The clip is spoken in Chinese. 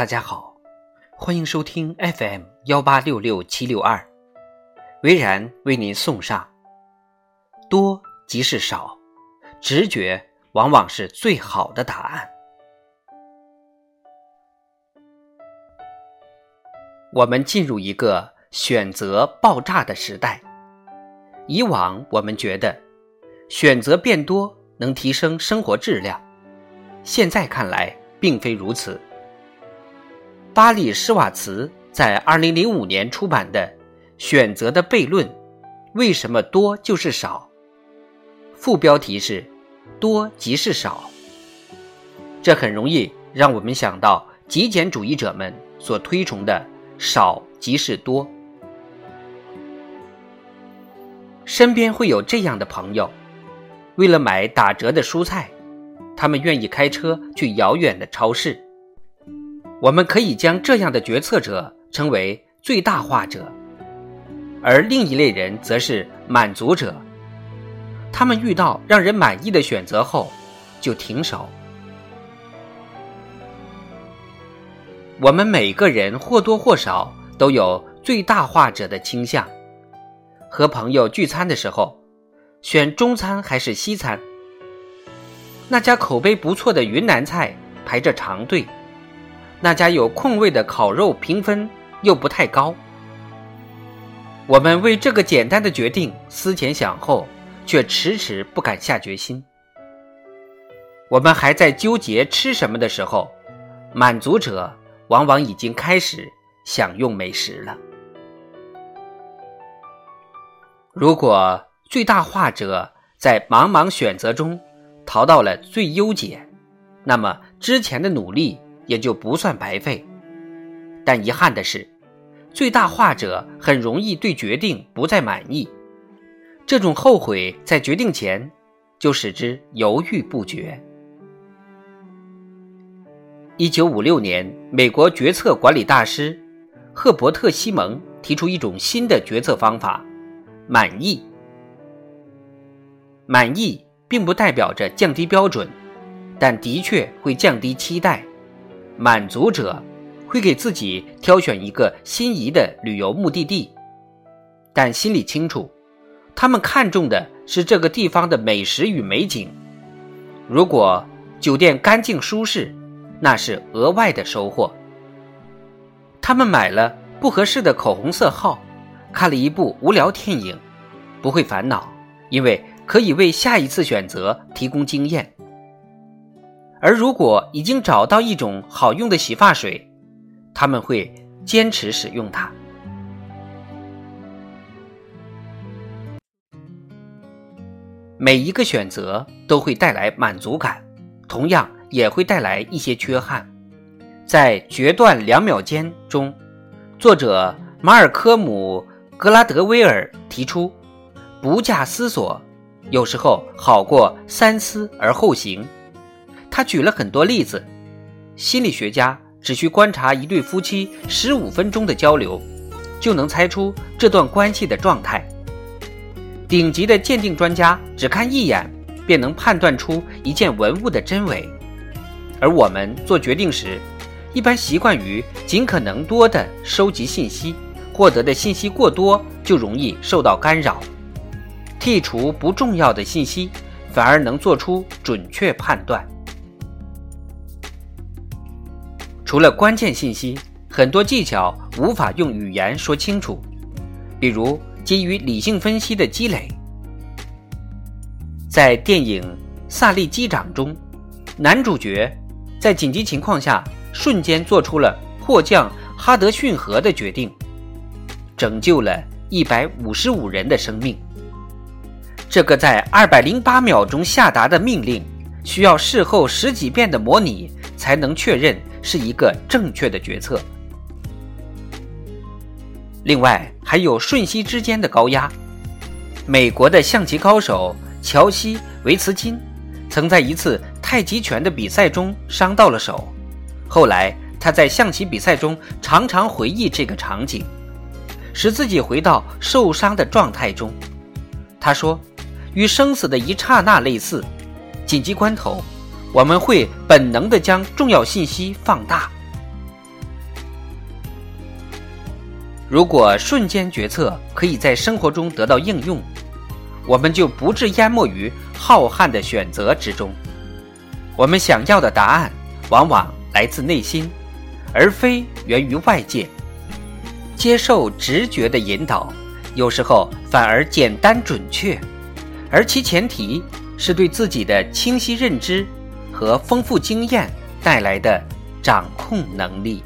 大家好，欢迎收听 FM 幺八六六七六二，维然为您送上：多即是少，直觉往往是最好的答案。我们进入一个选择爆炸的时代。以往我们觉得选择变多能提升生活质量，现在看来并非如此。巴里·施瓦茨在2005年出版的《选择的悖论：为什么多就是少》，副标题是“多即是少”。这很容易让我们想到极简主义者们所推崇的“少即是多”。身边会有这样的朋友，为了买打折的蔬菜，他们愿意开车去遥远的超市。我们可以将这样的决策者称为最大化者，而另一类人则是满足者。他们遇到让人满意的选择后，就停手。我们每个人或多或少都有最大化者的倾向。和朋友聚餐的时候，选中餐还是西餐？那家口碑不错的云南菜排着长队，那家有空位的烤肉评分又不太高。我们为这个简单的决定思前想后，却迟迟不敢下决心。我们还在纠结吃什么的时候，满足者往往已经开始享用美食了。如果最大化者在茫茫选择中逃到了最优解，那么之前的努力也就不算白费。但遗憾的是，最大化者很容易对决定不再满意，这种后悔在决定前就使之犹豫不决。一九五六年，美国决策管理大师赫伯特·西蒙提出一种新的决策方法。满意，满意并不代表着降低标准，但的确会降低期待。满足者会给自己挑选一个心仪的旅游目的地，但心里清楚，他们看重的是这个地方的美食与美景。如果酒店干净舒适，那是额外的收获。他们买了不合适的口红色号。看了一部无聊电影，不会烦恼，因为可以为下一次选择提供经验。而如果已经找到一种好用的洗发水，他们会坚持使用它。每一个选择都会带来满足感，同样也会带来一些缺憾。在《决断两秒间》中，作者马尔科姆。格拉德威尔提出，不假思索，有时候好过三思而后行。他举了很多例子，心理学家只需观察一对夫妻十五分钟的交流，就能猜出这段关系的状态。顶级的鉴定专家只看一眼，便能判断出一件文物的真伪。而我们做决定时，一般习惯于尽可能多的收集信息。获得的信息过多，就容易受到干扰。剔除不重要的信息，反而能做出准确判断。除了关键信息，很多技巧无法用语言说清楚，比如基于理性分析的积累。在电影《萨利机长》中，男主角在紧急情况下瞬间做出了迫降哈德逊河的决定。拯救了一百五十五人的生命。这个在二百零八秒钟下达的命令，需要事后十几遍的模拟才能确认是一个正确的决策。另外，还有瞬息之间的高压。美国的象棋高手乔西·维茨金，曾在一次太极拳的比赛中伤到了手。后来，他在象棋比赛中常常回忆这个场景。使自己回到受伤的状态中，他说：“与生死的一刹那类似，紧急关头，我们会本能的将重要信息放大。如果瞬间决策可以在生活中得到应用，我们就不致淹没于浩瀚的选择之中。我们想要的答案往往来自内心，而非源于外界。接受直觉的引导，有时候反而简单准确，而其前提是对自己的清晰认知和丰富经验带来的掌控能力。